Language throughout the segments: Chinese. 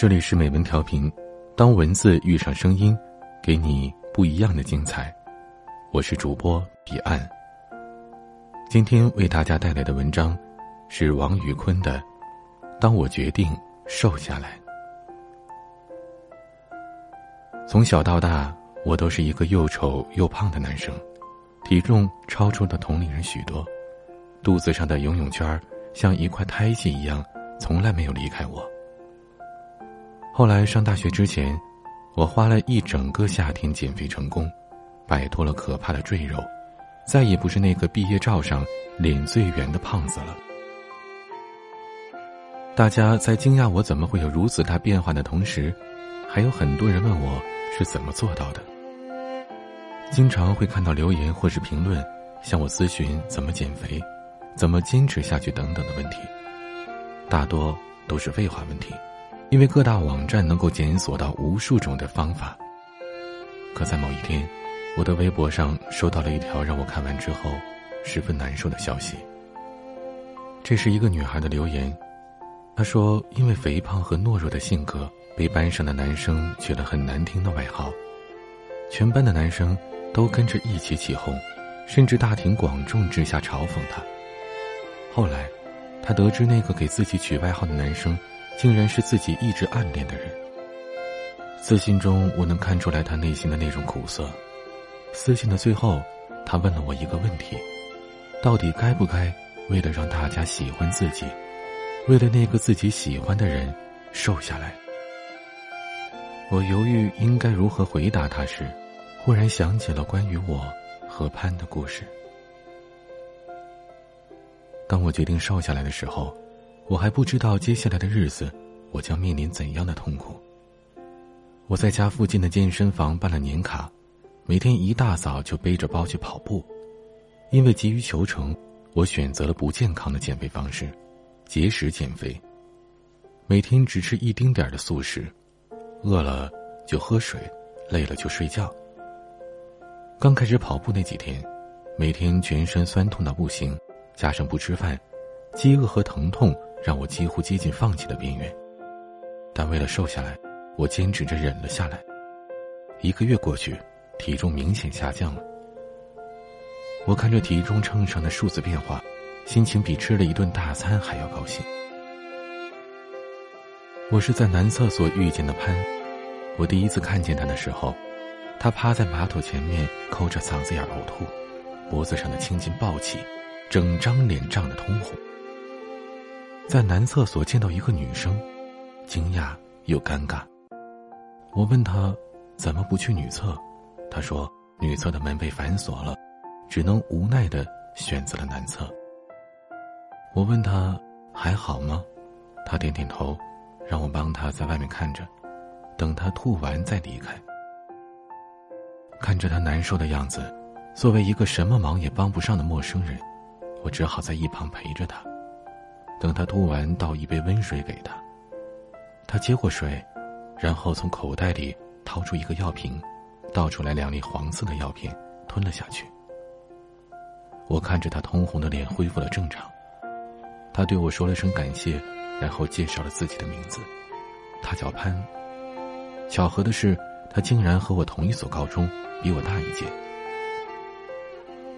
这里是美文调频，当文字遇上声音，给你不一样的精彩。我是主播彼岸。今天为大家带来的文章是王宇坤的《当我决定瘦下来》。从小到大，我都是一个又丑又胖的男生，体重超出了同龄人许多，肚子上的游泳圈像一块胎记一样，从来没有离开我。后来上大学之前，我花了一整个夏天减肥成功，摆脱了可怕的赘肉，再也不是那个毕业照上脸最圆的胖子了。大家在惊讶我怎么会有如此大变化的同时，还有很多人问我是怎么做到的。经常会看到留言或是评论，向我咨询怎么减肥、怎么坚持下去等等的问题，大多都是废话问题。因为各大网站能够检索到无数种的方法，可在某一天，我的微博上收到了一条让我看完之后十分难受的消息。这是一个女孩的留言，她说：“因为肥胖和懦弱的性格，被班上的男生取了很难听的外号，全班的男生都跟着一起起哄，甚至大庭广众之下嘲讽她。后来，她得知那个给自己取外号的男生。”竟然是自己一直暗恋的人。私信中，我能看出来他内心的那种苦涩。私信的最后，他问了我一个问题：到底该不该为了让大家喜欢自己，为了那个自己喜欢的人瘦下来？我犹豫应该如何回答他时，忽然想起了关于我和潘的故事。当我决定瘦下来的时候。我还不知道接下来的日子，我将面临怎样的痛苦。我在家附近的健身房办了年卡，每天一大早就背着包去跑步。因为急于求成，我选择了不健康的减肥方式——节食减肥。每天只吃一丁点的素食，饿了就喝水，累了就睡觉。刚开始跑步那几天，每天全身酸痛到不行，加上不吃饭，饥饿和疼痛。让我几乎接近放弃的边缘，但为了瘦下来，我坚持着忍了下来。一个月过去，体重明显下降了。我看着体重秤上的数字变化，心情比吃了一顿大餐还要高兴。我是在男厕所遇见的潘，我第一次看见他的时候，他趴在马桶前面抠着嗓子眼呕吐，脖子上的青筋暴起，整张脸涨得通红。在男厕所见到一个女生，惊讶又尴尬。我问他怎么不去女厕，他说女厕的门被反锁了，只能无奈的选择了男厕。我问他还好吗，他点点头，让我帮他在外面看着，等他吐完再离开。看着他难受的样子，作为一个什么忙也帮不上的陌生人，我只好在一旁陪着他。等他吐完，倒一杯温水给他。他接过水，然后从口袋里掏出一个药瓶，倒出来两粒黄色的药片，吞了下去。我看着他通红的脸恢复了正常，他对我说了声感谢，然后介绍了自己的名字，他叫潘。巧合的是，他竟然和我同一所高中，比我大一届。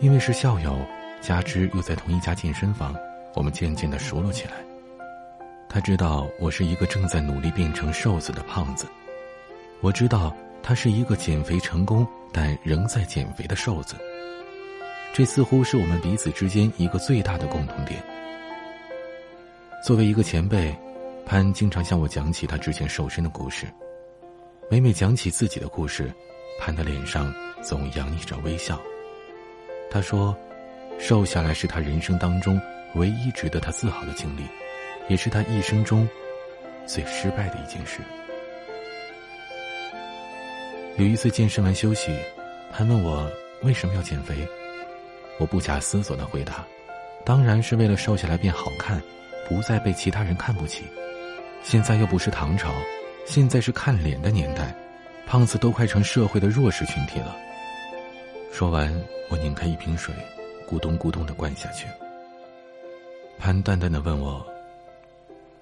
因为是校友，加之又在同一家健身房。我们渐渐的熟络起来。他知道我是一个正在努力变成瘦子的胖子，我知道他是一个减肥成功但仍在减肥的瘦子。这似乎是我们彼此之间一个最大的共同点。作为一个前辈，潘经常向我讲起他之前瘦身的故事。每每讲起自己的故事，潘的脸上总洋溢着微笑。他说：“瘦下来是他人生当中。”唯一值得他自豪的经历，也是他一生中最失败的一件事。有一次健身完休息，他问我为什么要减肥，我不假思索的回答：“当然是为了瘦下来变好看，不再被其他人看不起。现在又不是唐朝，现在是看脸的年代，胖子都快成社会的弱势群体了。”说完，我拧开一瓶水，咕咚咕咚的灌下去。潘淡淡的问我：“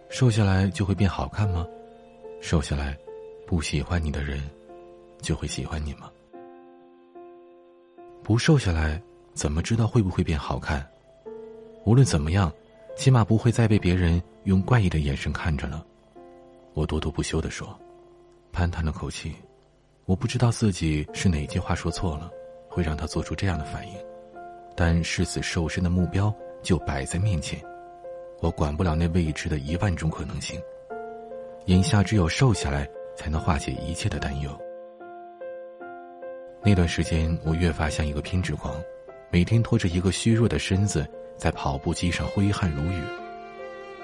瘦下来就会变好看吗？瘦下来，不喜欢你的人，就会喜欢你吗？不瘦下来，怎么知道会不会变好看？无论怎么样，起码不会再被别人用怪异的眼神看着了。我咄咄不休地说，潘叹了口气，我不知道自己是哪句话说错了，会让他做出这样的反应。但誓死瘦身的目标就摆在面前，我管不了那未知的一万种可能性。眼下只有瘦下来，才能化解一切的担忧。那段时间，我越发像一个偏执狂，每天拖着一个虚弱的身子在跑步机上挥汗如雨，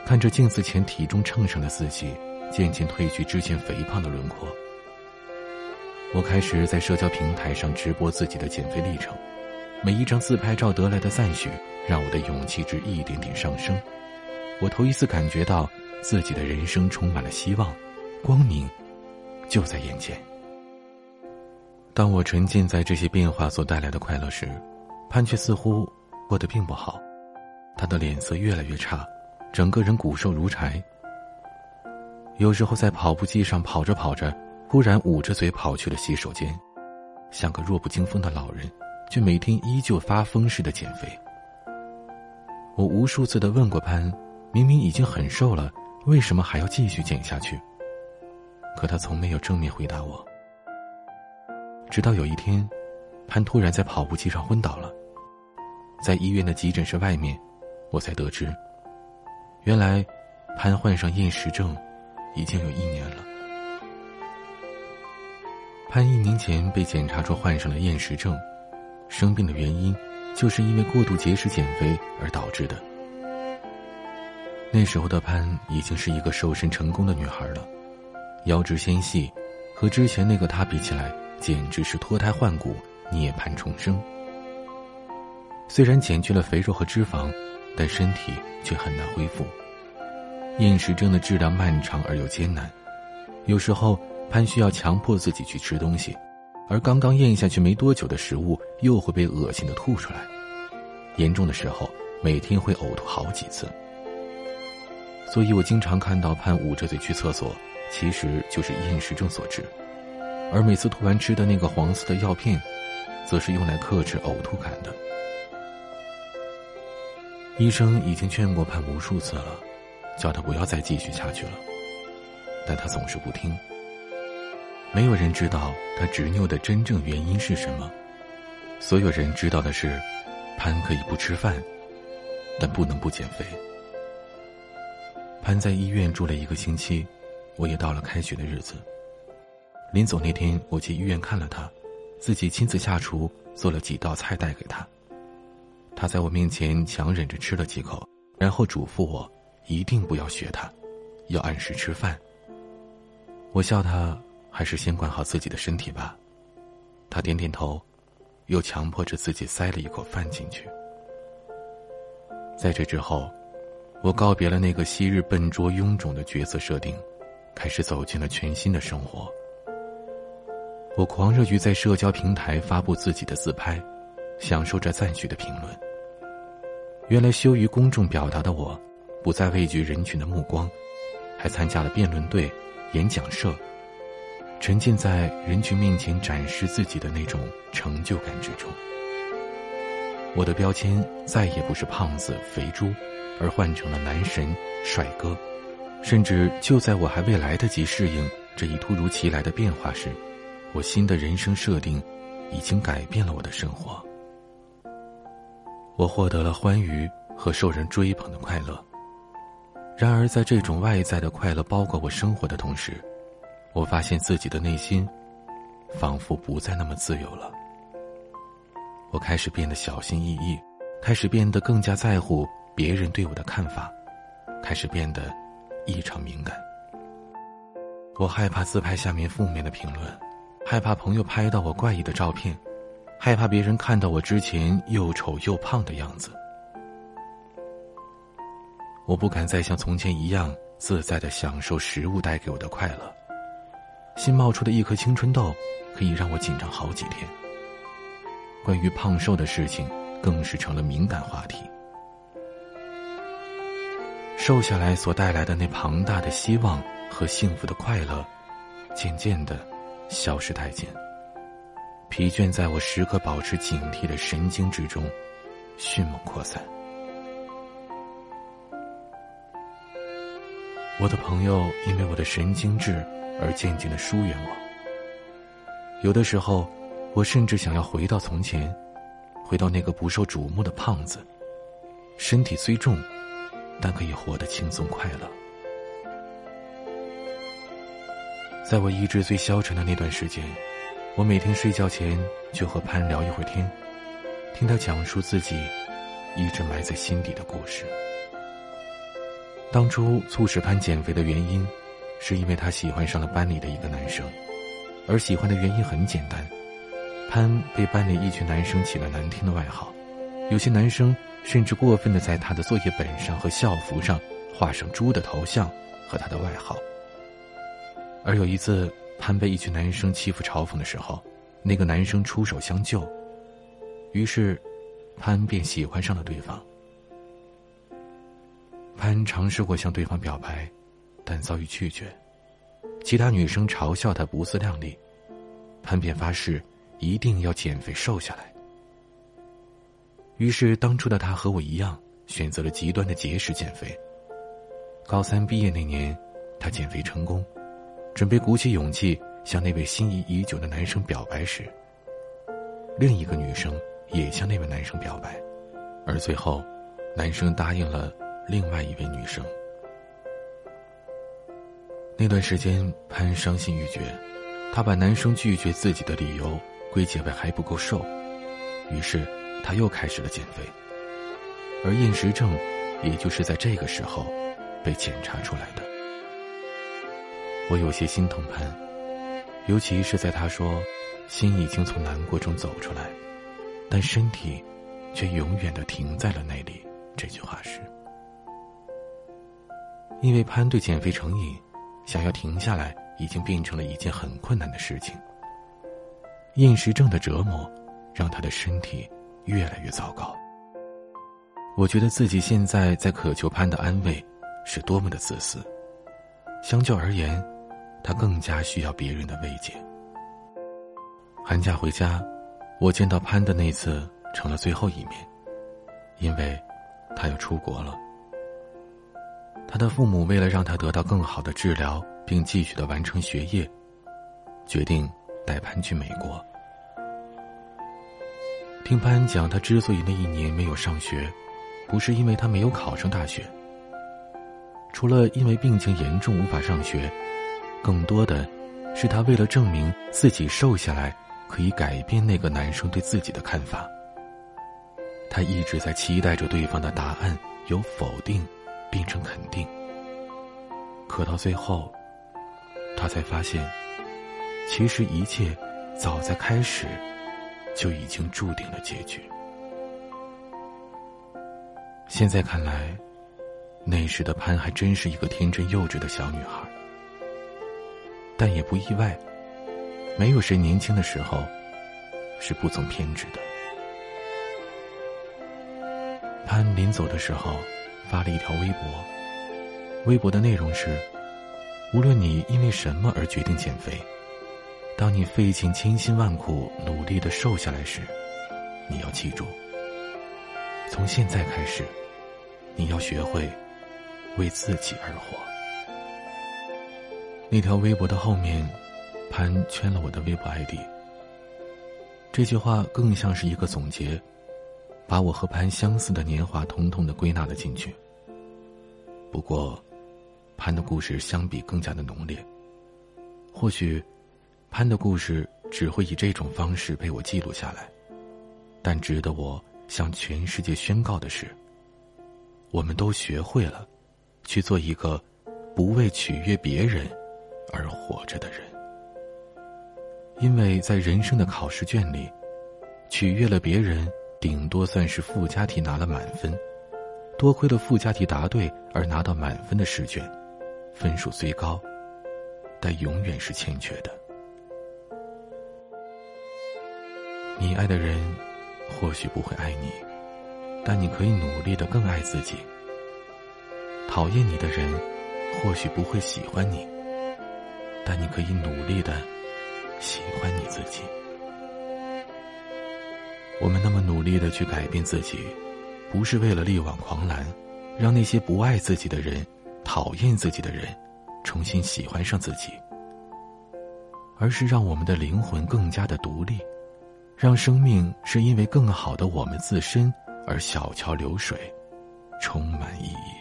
看着镜子前体重秤上的自己渐渐褪去之前肥胖的轮廓。我开始在社交平台上直播自己的减肥历程，每一张自拍照得来的赞许，让我的勇气值一点点上升。我头一次感觉到。自己的人生充满了希望，光明就在眼前。当我沉浸在这些变化所带来的快乐时，潘却似乎过得并不好。他的脸色越来越差，整个人骨瘦如柴。有时候在跑步机上跑着跑着，忽然捂着嘴跑去了洗手间，像个弱不禁风的老人，却每天依旧发疯似的减肥。我无数次的问过潘，明明已经很瘦了。为什么还要继续减下去？可他从没有正面回答我。直到有一天，潘突然在跑步机上昏倒了，在医院的急诊室外面，我才得知，原来潘患上厌食症已经有一年了。潘一年前被检查出患上了厌食症，生病的原因就是因为过度节食减肥而导致的。那时候的潘已经是一个瘦身成功的女孩了，腰肢纤细，和之前那个她比起来，简直是脱胎换骨、涅槃重生。虽然减去了肥肉和脂肪，但身体却很难恢复。厌食症的治疗漫长而又艰难，有时候潘需要强迫自己去吃东西，而刚刚咽下去没多久的食物又会被恶心的吐出来，严重的时候每天会呕吐好几次。所以我经常看到潘捂着嘴去厕所，其实就是厌食症所致，而每次吐完吃的那个黄色的药片，则是用来克制呕吐感的。医生已经劝过潘无数次了，叫他不要再继续下去了，但他总是不听。没有人知道他执拗的真正原因是什么，所有人知道的是，潘可以不吃饭，但不能不减肥。潘在医院住了一个星期，我也到了开学的日子。临走那天，我去医院看了他，自己亲自下厨做了几道菜带给他。他在我面前强忍着吃了几口，然后嘱咐我一定不要学他，要按时吃饭。我笑他还是先管好自己的身体吧。他点点头，又强迫着自己塞了一口饭进去。在这之后。我告别了那个昔日笨拙臃肿的角色设定，开始走进了全新的生活。我狂热于在社交平台发布自己的自拍，享受着赞许的评论。原来羞于公众表达的我，不再畏惧人群的目光，还参加了辩论队、演讲社，沉浸在人群面前展示自己的那种成就感之中。我的标签再也不是胖子、肥猪。而换成了男神、帅哥，甚至就在我还未来得及适应这一突如其来的变化时，我新的人生设定已经改变了我的生活。我获得了欢愉和受人追捧的快乐。然而，在这种外在的快乐包裹我生活的同时，我发现自己的内心仿佛不再那么自由了。我开始变得小心翼翼，开始变得更加在乎。别人对我的看法，开始变得异常敏感。我害怕自拍下面负面的评论，害怕朋友拍到我怪异的照片，害怕别人看到我之前又丑又胖的样子。我不敢再像从前一样自在的享受食物带给我的快乐。新冒出的一颗青春痘，可以让我紧张好几天。关于胖瘦的事情，更是成了敏感话题。瘦下来所带来的那庞大的希望和幸福的快乐，渐渐的消失殆尽。疲倦在我时刻保持警惕的神经之中，迅猛扩散。我的朋友因为我的神经质而渐渐的疏远我。有的时候，我甚至想要回到从前，回到那个不受瞩目的胖子，身体虽重，但可以活得轻松快乐。在我意志最消沉的那段时间，我每天睡觉前就和潘聊一会儿天，听他讲述自己一直埋在心底的故事。当初促使潘减肥的原因，是因为他喜欢上了班里的一个男生，而喜欢的原因很简单，潘被班里一群男生起了难听的外号，有些男生甚至过分的在他的作业本上和校服上画上猪的头像和他的外号。而有一次，潘被一群男生欺负嘲讽的时候，那个男生出手相救。于是，潘便喜欢上了对方。潘尝试过向对方表白，但遭遇拒绝。其他女生嘲笑他不自量力，潘便发誓一定要减肥瘦下来。于是，当初的他和我一样，选择了极端的节食减肥。高三毕业那年，他减肥成功。准备鼓起勇气向那位心仪已久的男生表白时，另一个女生也向那位男生表白，而最后，男生答应了另外一位女生。那段时间，潘伤心欲绝，他把男生拒绝自己的理由归结为还不够瘦，于是他又开始了减肥，而厌食症，也就是在这个时候被检查出来的。我有些心疼潘，尤其是在他说“心已经从难过中走出来，但身体却永远的停在了那里”这句话时，因为潘对减肥成瘾，想要停下来已经变成了一件很困难的事情。厌食症的折磨，让他的身体越来越糟糕。我觉得自己现在在渴求潘的安慰，是多么的自私。相较而言。他更加需要别人的慰藉。寒假回家，我见到潘的那次成了最后一面，因为，他要出国了。他的父母为了让他得到更好的治疗，并继续的完成学业，决定带潘去美国。听潘讲，他之所以那一年没有上学，不是因为他没有考上大学，除了因为病情严重无法上学。更多的，是他为了证明自己瘦下来可以改变那个男生对自己的看法。他一直在期待着对方的答案有否定变成肯定。可到最后，他才发现，其实一切早在开始就已经注定了结局。现在看来，那时的潘还真是一个天真幼稚的小女孩。但也不意外，没有谁年轻的时候是不曾偏执的。潘临走的时候发了一条微博，微博的内容是：无论你因为什么而决定减肥，当你费尽千辛万苦努力的瘦下来时，你要记住，从现在开始，你要学会为自己而活。那条微博的后面，潘圈了我的微博 ID。这句话更像是一个总结，把我和潘相似的年华统统的归纳了进去。不过，潘的故事相比更加的浓烈。或许，潘的故事只会以这种方式被我记录下来，但值得我向全世界宣告的是，我们都学会了，去做一个不为取悦别人。而活着的人，因为在人生的考试卷里，取悦了别人，顶多算是附加题拿了满分；多亏了附加题答对而拿到满分的试卷，分数虽高，但永远是欠缺的。你爱的人，或许不会爱你，但你可以努力的更爱自己。讨厌你的人，或许不会喜欢你。但你可以努力的喜欢你自己。我们那么努力的去改变自己，不是为了力挽狂澜，让那些不爱自己的人、讨厌自己的人，重新喜欢上自己，而是让我们的灵魂更加的独立，让生命是因为更好的我们自身而小桥流水，充满意义。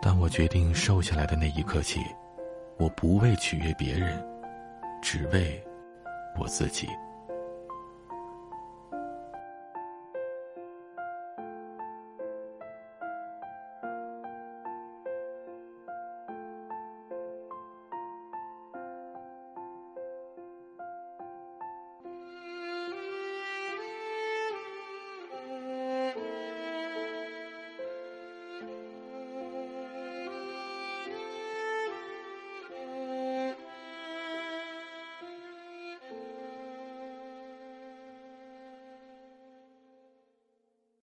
当我决定瘦下来的那一刻起，我不为取悦别人，只为我自己。